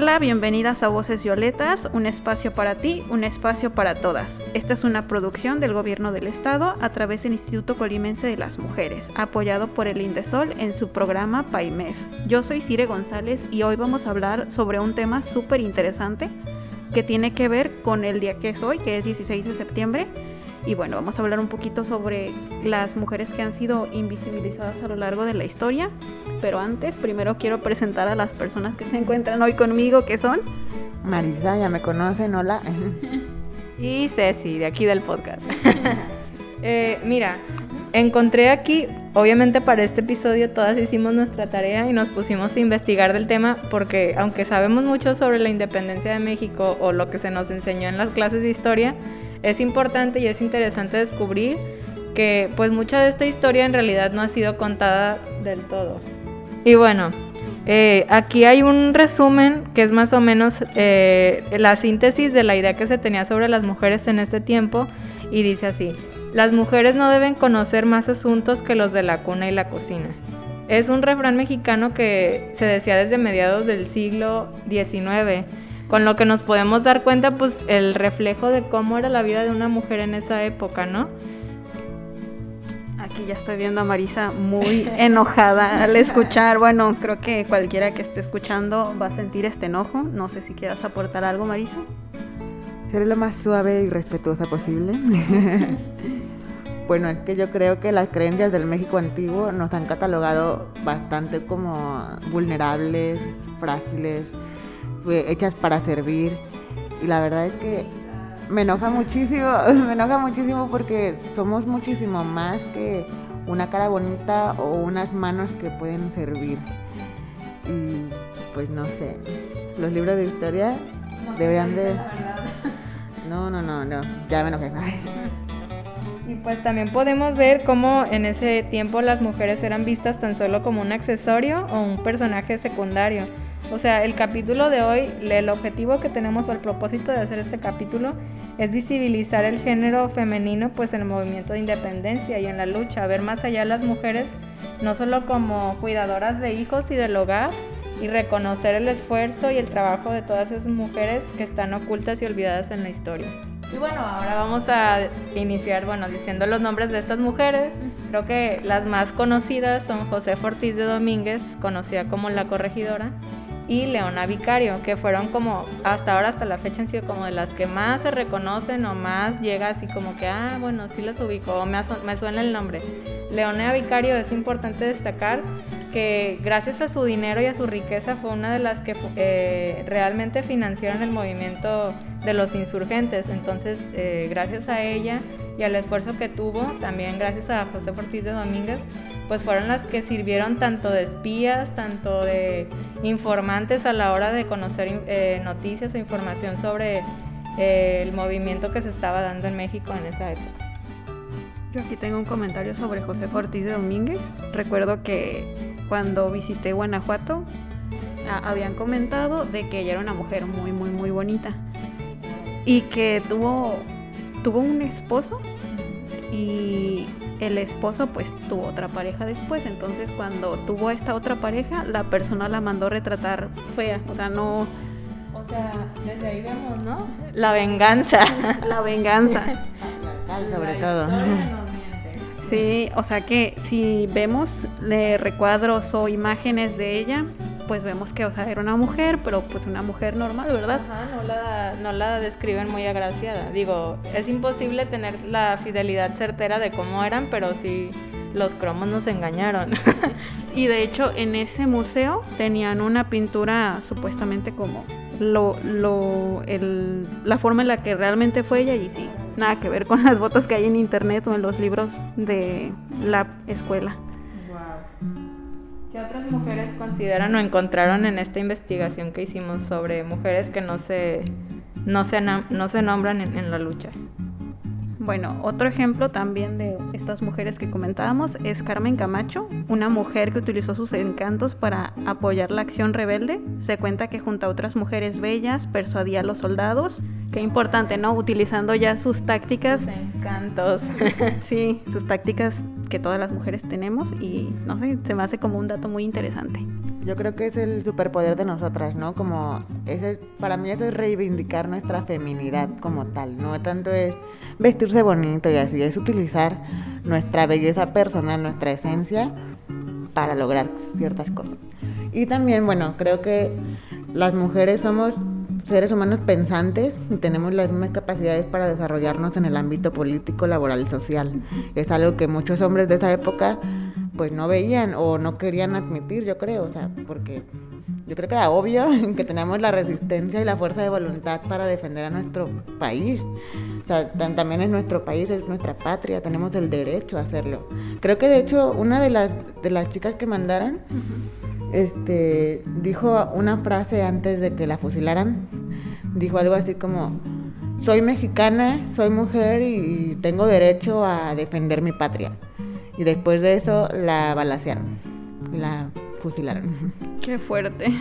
Hola, bienvenidas a Voces Violetas, un espacio para ti, un espacio para todas. Esta es una producción del Gobierno del Estado a través del Instituto Colimense de las Mujeres, apoyado por el Indesol en su programa PAIMEF. Yo soy Cire González y hoy vamos a hablar sobre un tema súper interesante que tiene que ver con el día que es hoy, que es 16 de septiembre. Y bueno, vamos a hablar un poquito sobre las mujeres que han sido invisibilizadas a lo largo de la historia. Pero antes, primero quiero presentar a las personas que se encuentran hoy conmigo, que son... Marisa, ya me conocen, hola. Y Ceci, de aquí del podcast. Eh, mira, encontré aquí, obviamente para este episodio todas hicimos nuestra tarea y nos pusimos a investigar del tema porque aunque sabemos mucho sobre la independencia de México o lo que se nos enseñó en las clases de historia, es importante y es interesante descubrir que pues mucha de esta historia en realidad no ha sido contada del todo. Y bueno, eh, aquí hay un resumen que es más o menos eh, la síntesis de la idea que se tenía sobre las mujeres en este tiempo y dice así, las mujeres no deben conocer más asuntos que los de la cuna y la cocina. Es un refrán mexicano que se decía desde mediados del siglo XIX, con lo que nos podemos dar cuenta pues el reflejo de cómo era la vida de una mujer en esa época, ¿no? Aquí ya estoy viendo a Marisa muy enojada al escuchar. Bueno, creo que cualquiera que esté escuchando va a sentir este enojo. No sé si quieras aportar algo, Marisa. Seré lo más suave y respetuosa posible. bueno, es que yo creo que las creencias del México antiguo nos han catalogado bastante como vulnerables, frágiles, hechas para servir. Y la verdad es que me enoja muchísimo, me enoja muchísimo porque somos muchísimo más que una cara bonita o unas manos que pueden servir. Y pues no sé, los libros de historia deberían de... No, no, no, no, ya me enojé. Y pues también podemos ver cómo en ese tiempo las mujeres eran vistas tan solo como un accesorio o un personaje secundario. O sea, el capítulo de hoy, el objetivo que tenemos o el propósito de hacer este capítulo es visibilizar el género femenino pues en el movimiento de independencia y en la lucha, ver más allá a las mujeres no solo como cuidadoras de hijos y del hogar y reconocer el esfuerzo y el trabajo de todas esas mujeres que están ocultas y olvidadas en la historia. Y bueno, ahora vamos a iniciar, bueno, diciendo los nombres de estas mujeres. Creo que las más conocidas son José Ortiz de Domínguez, conocida como La Corregidora, y Leona Vicario, que fueron como, hasta ahora, hasta la fecha, han sido como de las que más se reconocen o más llega así como que, ah, bueno, sí las ubico, o me, me suena el nombre. Leona Vicario es importante destacar que gracias a su dinero y a su riqueza fue una de las que eh, realmente financiaron el movimiento de los insurgentes. Entonces, eh, gracias a ella y al esfuerzo que tuvo, también gracias a José Ortiz de Domínguez, pues fueron las que sirvieron tanto de espías, tanto de informantes a la hora de conocer eh, noticias e información sobre eh, el movimiento que se estaba dando en México en esa época. Yo aquí tengo un comentario sobre José Ortiz de Domínguez. Recuerdo que cuando visité Guanajuato, habían comentado de que ella era una mujer muy, muy, muy bonita. Y que tuvo, tuvo un esposo y el esposo pues tuvo otra pareja después. Entonces cuando tuvo a esta otra pareja, la persona la mandó retratar fea. O sea, no... O sea, desde ahí vemos, ¿no? La venganza. la venganza. sobre todo. Sí, o sea que si vemos recuadros o imágenes de ella, pues vemos que, o sea, era una mujer, pero pues una mujer normal, ¿verdad? Ajá, no la, no la describen muy agraciada. Digo, es imposible tener la fidelidad certera de cómo eran, pero sí los cromos nos engañaron. y de hecho en ese museo tenían una pintura supuestamente como lo, lo, el, la forma en la que realmente fue ella y sí, nada que ver con las fotos que hay en internet o en los libros de la escuela. ¿Qué otras mujeres consideran o encontraron en esta investigación que hicimos sobre mujeres que no se, no se, no se nombran en la lucha? Bueno, otro ejemplo también de estas mujeres que comentábamos es Carmen Camacho, una mujer que utilizó sus encantos para apoyar la acción rebelde. Se cuenta que junto a otras mujeres bellas persuadía a los soldados. Qué importante, ¿no? Utilizando ya sus tácticas. encantos. sí, sus tácticas que todas las mujeres tenemos y no sé, se me hace como un dato muy interesante. Yo creo que es el superpoder de nosotras, ¿no? Como ese, para mí eso es reivindicar nuestra feminidad como tal, no tanto es vestirse bonito y así, es utilizar nuestra belleza personal, nuestra esencia para lograr ciertas cosas. Y también, bueno, creo que las mujeres somos seres humanos pensantes y tenemos las mismas capacidades para desarrollarnos en el ámbito político, laboral y social. Es algo que muchos hombres de esa época pues no veían o no querían admitir, yo creo, o sea, porque yo creo que era obvio que tenemos la resistencia y la fuerza de voluntad para defender a nuestro país. O sea, también es nuestro país, es nuestra patria, tenemos el derecho a hacerlo. Creo que de hecho una de las, de las chicas que mandaron este, dijo una frase antes de que la fusilaran. Dijo algo así como, soy mexicana, soy mujer y tengo derecho a defender mi patria. Y después de eso la balacearon, la fusilaron. Qué fuerte.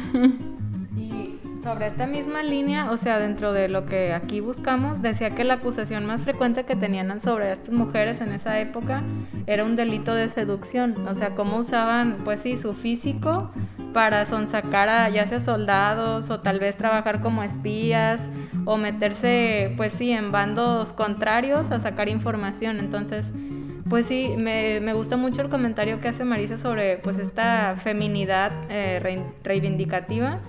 Y sobre esta misma línea, o sea, dentro de lo que aquí buscamos, decía que la acusación más frecuente que tenían sobre estas mujeres en esa época era un delito de seducción, o sea, cómo usaban, pues sí, su físico para sonsacar a ya sea soldados o tal vez trabajar como espías o meterse, pues sí, en bandos contrarios a sacar información. Entonces, pues sí, me, me, gusta mucho el comentario que hace Marisa sobre pues esta feminidad eh, reivindicativa,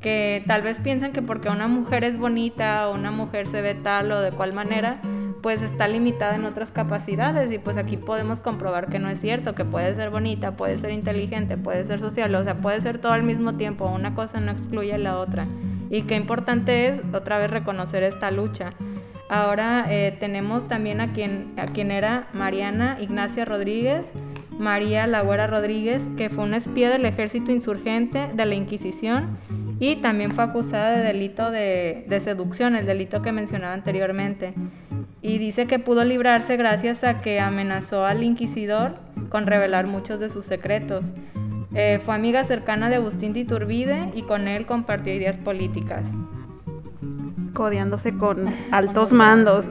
que tal vez piensan que porque una mujer es bonita o una mujer se ve tal o de cual manera, pues está limitada en otras capacidades y pues aquí podemos comprobar que no es cierto, que puede ser bonita, puede ser inteligente, puede ser social, o sea, puede ser todo al mismo tiempo, una cosa no excluye a la otra. Y qué importante es otra vez reconocer esta lucha. Ahora eh, tenemos también a quien, a quien era Mariana Ignacia Rodríguez, María Lagüera Rodríguez, que fue una espía del ejército insurgente de la Inquisición y también fue acusada de delito de, de seducción, el delito que mencionaba anteriormente. Y dice que pudo librarse gracias a que amenazó al inquisidor con revelar muchos de sus secretos. Eh, fue amiga cercana de Agustín de Iturbide y con él compartió ideas políticas codeándose con altos mandos.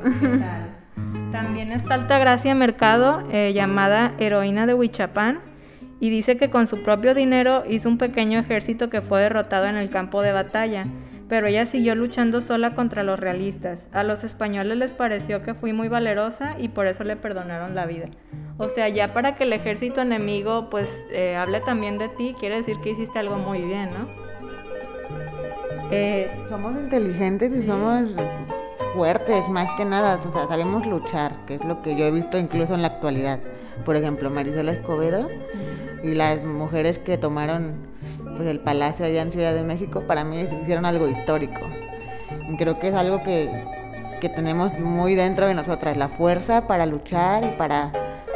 También está Altagracia Mercado, eh, llamada heroína de Huichapán, y dice que con su propio dinero hizo un pequeño ejército que fue derrotado en el campo de batalla, pero ella siguió luchando sola contra los realistas. A los españoles les pareció que fui muy valerosa y por eso le perdonaron la vida. O sea, ya para que el ejército enemigo pues eh, hable también de ti, quiere decir que hiciste algo muy bien, ¿no? Eh, somos inteligentes y somos fuertes, más que nada, o sea, sabemos luchar, que es lo que yo he visto incluso en la actualidad. Por ejemplo, Marisela Escobedo y las mujeres que tomaron pues el palacio allá en Ciudad de México, para mí hicieron algo histórico. Y creo que es algo que, que tenemos muy dentro de nosotras, la fuerza para luchar y para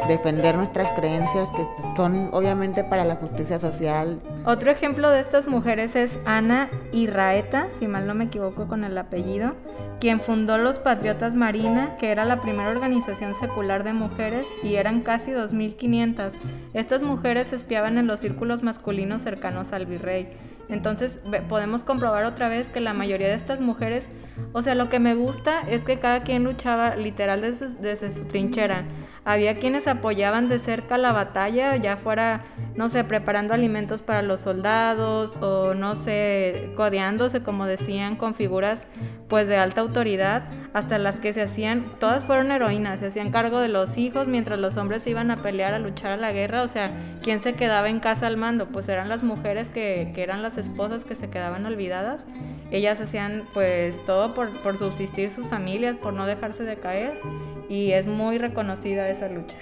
defender nuestras creencias que son obviamente para la justicia social. Otro ejemplo de estas mujeres es Ana Irraeta, si mal no me equivoco con el apellido, quien fundó los Patriotas Marina, que era la primera organización secular de mujeres y eran casi 2.500. Estas mujeres espiaban en los círculos masculinos cercanos al virrey. Entonces podemos comprobar otra vez que la mayoría de estas mujeres, o sea, lo que me gusta es que cada quien luchaba literal desde, desde su trinchera. Había quienes apoyaban de cerca la batalla, ya fuera, no sé, preparando alimentos para los soldados o no sé, codeándose, como decían, con figuras pues de alta autoridad, hasta las que se hacían, todas fueron heroínas, se hacían cargo de los hijos mientras los hombres iban a pelear, a luchar a la guerra, o sea, ¿quién se quedaba en casa al mando? Pues eran las mujeres que, que eran las esposas que se quedaban olvidadas. Ellas hacían pues todo por, por subsistir sus familias, por no dejarse de caer y es muy reconocida esa lucha.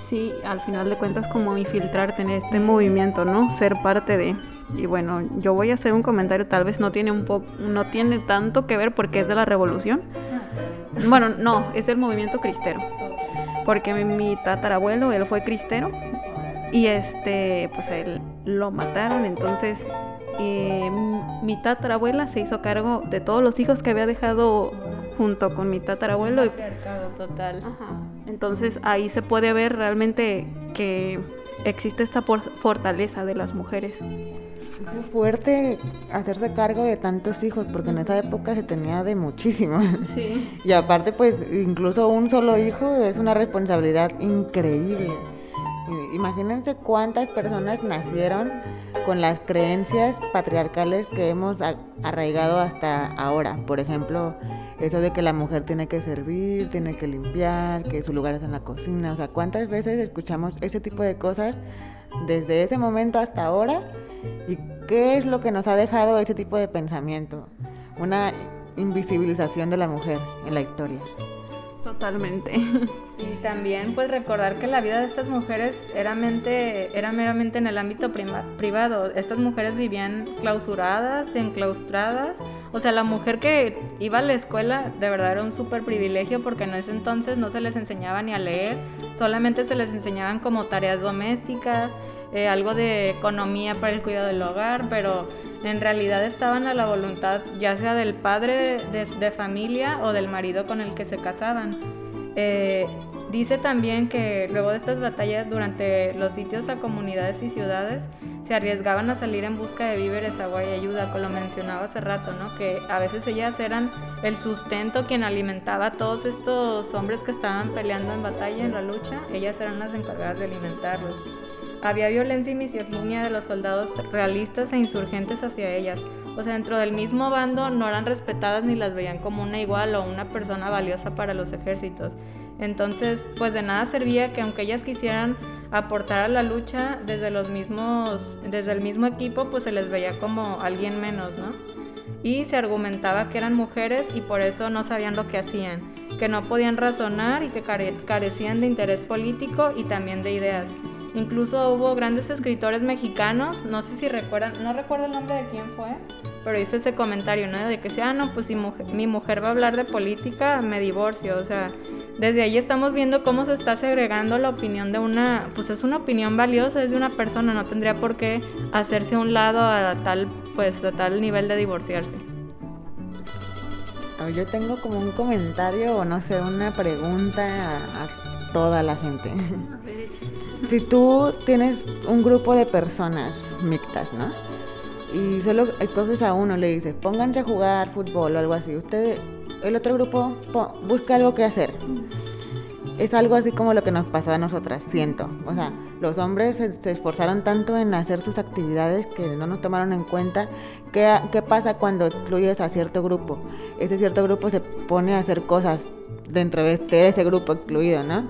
Sí, al final de cuentas como infiltrarte en este movimiento, ¿no? Ser parte de... Y bueno, yo voy a hacer un comentario, tal vez no tiene un poco, no tiene tanto que ver porque es de la revolución. Bueno, no, es del movimiento cristero. Porque mi, tatarabuelo, él fue cristero y este, pues él lo mataron, entonces eh, mi tatarabuela se hizo cargo de todos los hijos que había dejado junto con mi tatarabuelo. total. Entonces ahí se puede ver realmente que existe esta fortaleza de las mujeres. Es fuerte hacerse cargo de tantos hijos, porque en esa época se tenía de muchísimos. Sí. Y aparte, pues, incluso un solo hijo es una responsabilidad increíble. Imagínense cuántas personas nacieron con las creencias patriarcales que hemos arraigado hasta ahora. Por ejemplo, eso de que la mujer tiene que servir, tiene que limpiar, que su lugar es en la cocina. O sea, ¿cuántas veces escuchamos ese tipo de cosas desde ese momento hasta ahora? ¿Y qué es lo que nos ha dejado ese tipo de pensamiento? Una invisibilización de la mujer en la historia. Totalmente. Y también pues recordar que la vida de estas mujeres era, era meramente en el ámbito privado. Estas mujeres vivían clausuradas, enclaustradas. O sea, la mujer que iba a la escuela de verdad era un súper privilegio porque en ese entonces no se les enseñaba ni a leer, solamente se les enseñaban como tareas domésticas, eh, algo de economía para el cuidado del hogar, pero en realidad estaban a la voluntad ya sea del padre de, familia o del marido con el que se casaban. Eh, dice también que luego de estas batallas durante los sitios a comunidades y ciudades se arriesgaban a salir en busca de víveres, agua y ayuda, como lo mencionaba hace rato, ¿no? Que a veces ellas eran el sustento quien alimentaba a todos estos hombres que estaban peleando en batalla, en la lucha, ellas eran las encargadas de alimentarlos. Había violencia y misoginia de los soldados realistas e insurgentes hacia ellas. O sea, dentro del mismo bando no eran respetadas ni las veían como una igual o una persona valiosa para los ejércitos. Entonces, pues de nada servía que aunque ellas quisieran aportar a la lucha desde los mismos, desde el mismo equipo, pues se les veía como alguien menos, ¿no? Y se argumentaba que eran mujeres y por eso no sabían lo que hacían, que no podían razonar y que carecían de interés político y también de ideas. Incluso hubo grandes escritores mexicanos, no sé si recuerdan, no recuerdo el nombre de quién fue, pero hizo ese comentario, ¿no? De que si, ah, no, pues si mi mujer va a hablar de política, me divorcio. O sea, desde ahí estamos viendo cómo se está segregando la opinión de una, pues es una opinión valiosa, es de una persona, no tendría por qué hacerse a un lado a tal, pues a tal nivel de divorciarse. Yo tengo como un comentario o no sé, una pregunta a toda la gente. si tú tienes un grupo de personas mixtas, ¿no? Y solo coges a uno, le dices, pónganse a jugar fútbol o algo así. Usted, el otro grupo, busca algo que hacer. Es algo así como lo que nos pasó a nosotras, siento. O sea, los hombres se, esforzaron tanto en hacer sus actividades que no nos tomaron en cuenta qué, qué pasa cuando excluyes a cierto grupo. Ese cierto grupo se pone a hacer cosas dentro de ese grupo excluido, ¿no?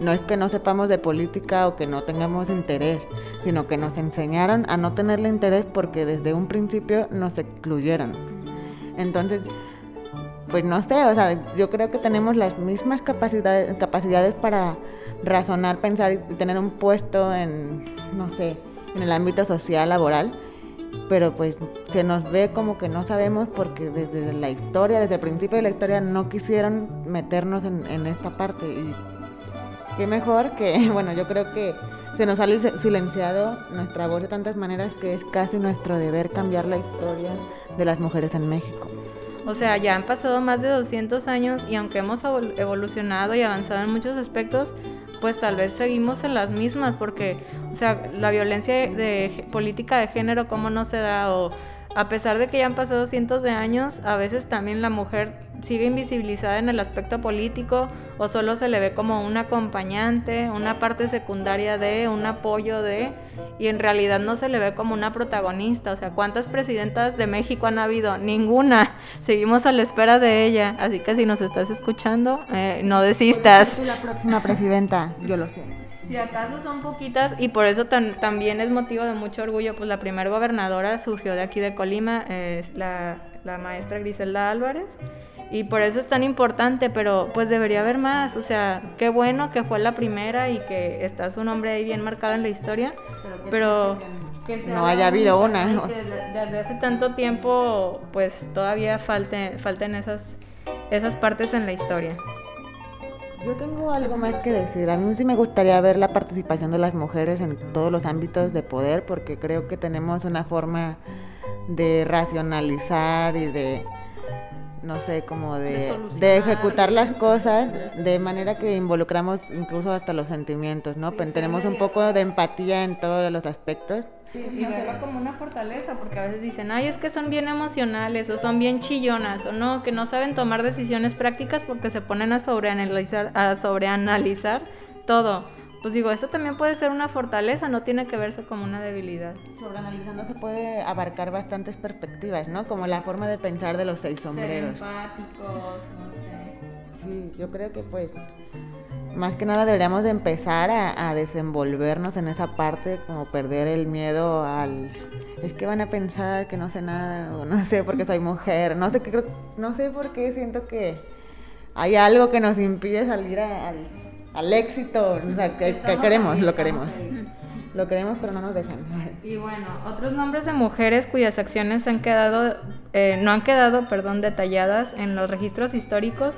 No es que no sepamos de política o que no tengamos interés, sino que nos enseñaron a no tenerle interés porque desde un principio nos excluyeron. Entonces, pues no sé, o sea, yo creo que tenemos las mismas capacidades, capacidades para razonar, pensar y tener un puesto en, no sé, en el ámbito social, laboral, pero pues se nos ve como que no sabemos porque desde la historia, desde el principio de la historia no quisieron meternos en, en esta parte y qué mejor que, bueno, yo creo que se nos ha silenciado nuestra voz de tantas maneras que es casi nuestro deber cambiar la historia de las mujeres en México. O sea, ya han pasado más de 200 años y aunque hemos evolucionado y avanzado en muchos aspectos, pues tal vez seguimos en las mismas porque, O sea, la violencia de, política de género, cómo no se da, o a pesar de que ya han pasado cientos de años, a veces también la mujer sigue invisibilizada en el aspecto político o solo se le ve como un acompañante, una parte secundaria de, un apoyo de, y en realidad no se le ve como una protagonista. O sea, ¿cuántas presidentas de México han habido? Ninguna. Seguimos a la espera de ella. Así que si nos estás escuchando, eh, no desistas. la próxima presidenta, yo lo sé. Si acaso son poquitas y por eso también es motivo de mucho orgullo, pues la primera gobernadora surgió de aquí de Colima, es la, la maestra Griselda Álvarez y por eso es tan importante, pero pues debería haber más, o sea, qué bueno que fue la primera y que está su nombre ahí bien marcado en la historia, pero, que no haya habido una. desde, hace tanto tiempo pues todavía falte, falten esas, esas partes en la historia. Yo tengo algo más que decir. A mí sí me gustaría ver la participación de las mujeres en todos los ámbitos de poder porque creo que tenemos una forma de racionalizar y de no sé, como de, de, ejecutar las cosas de manera que involucramos incluso hasta los sentimientos, ¿no? Tenemos un poco de empatía en todos los aspectos. y verlo como una fortaleza, porque a veces dicen, ay, es que son bien emocionales o son bien chillonas o no, que no saben tomar decisiones prácticas porque se ponen a sobreanalizar, a sobreanalizar todo pues digo, eso también puede ser una fortaleza, no tiene que verse como una debilidad. Sobreanalizando se puede abarcar bastantes perspectivas, ¿no? Como la forma de pensar de los seis sombreros. Ser empáticos, no sé. Sí, yo creo que pues más que nada deberíamos de empezar a, desenvolvernos en esa parte, como perder el miedo al es que van a pensar que no sé nada o no sé porque soy mujer, no sé qué no sé por qué siento que hay algo que nos impide salir al al éxito, o sea, que, queremos, lo queremos. Lo queremos, pero no nos dejan. Y bueno, otros nombres de mujeres cuyas acciones han quedado, eh, no han quedado, perdón, detalladas en los registros históricos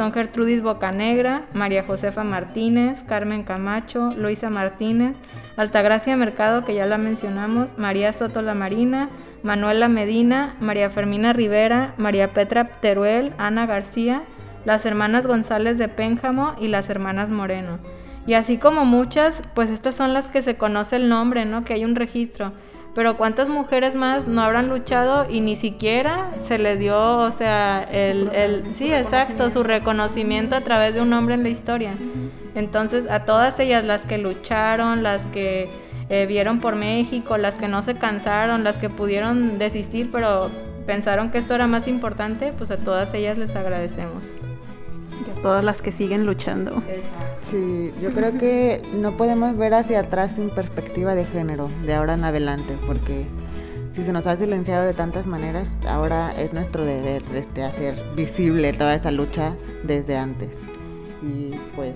son Gertrudis Bocanegra, María Josefa Martínez, Carmen Camacho, Luisa Martínez, Altagracia Mercado, que ya la mencionamos, María Soto La Marina, Manuela Medina, María Fermina Rivera, María Petra Teruel, Ana García, las hermanas González de Pénjamo y las hermanas Moreno. Y así como muchas, pues estas son las que se conoce el nombre, ¿no? Que hay un registro. Pero ¿cuántas mujeres más no habrán luchado y ni siquiera se le dio, o sea, el, el sí, exacto, su reconocimiento a través de un nombre en la historia? Entonces, a todas ellas, las que lucharon, las que eh, vieron por México, las que no se cansaron, las que pudieron desistir, pero pensaron que esto era más importante, pues a todas ellas les agradecemos todas las que siguen luchando. Sí, yo creo que no podemos ver hacia atrás sin perspectiva de género, de ahora en adelante, porque si se nos ha silenciado de tantas maneras, ahora es nuestro deber este, hacer visible toda esa lucha desde antes. Y pues,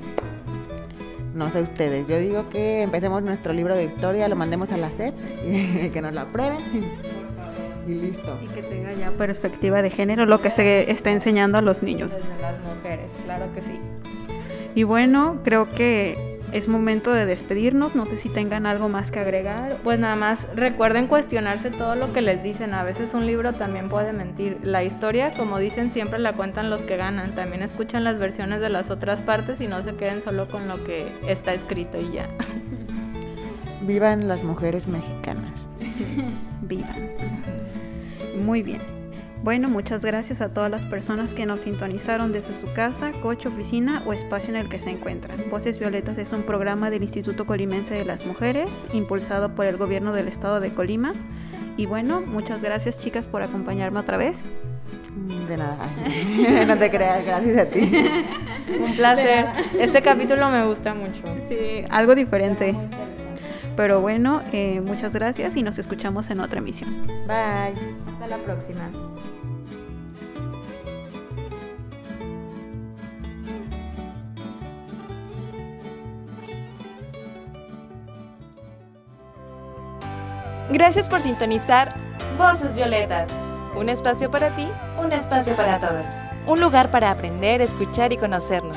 no sé ustedes, yo digo que empecemos nuestro libro de historia, lo mandemos a la SEP y que nos lo aprueben y listo. Y que tenga ya perspectiva de género, lo que se está enseñando a los niños. Desde las mujeres, claro que sí. Y bueno, creo que es momento de despedirnos. No sé si tengan algo más que agregar. Pues nada más recuerden cuestionarse todo lo que les dicen. A veces un libro también puede mentir. La historia, como dicen, siempre la cuentan los que ganan. También escuchan las versiones de las otras partes y no se queden solo con lo que está escrito y ya. Vivan las mujeres mexicanas. Vivan. Muy bien. Bueno, muchas gracias a todas las personas que nos sintonizaron desde su casa, coche, oficina o espacio en el que se encuentran. Voces Violetas es un programa del Instituto Colimense de las Mujeres, impulsado por el gobierno del estado de Colima. Y bueno, muchas gracias chicas por acompañarme otra vez. De nada, no te creas, gracias a ti. un placer. Este capítulo me gusta mucho. Sí, algo diferente. Pero bueno, eh, muchas gracias y nos escuchamos en otra emisión. Bye. Hasta la próxima. Gracias por sintonizar Voces Violetas. Un espacio para ti, un espacio para todos. Un lugar para aprender, escuchar y conocernos.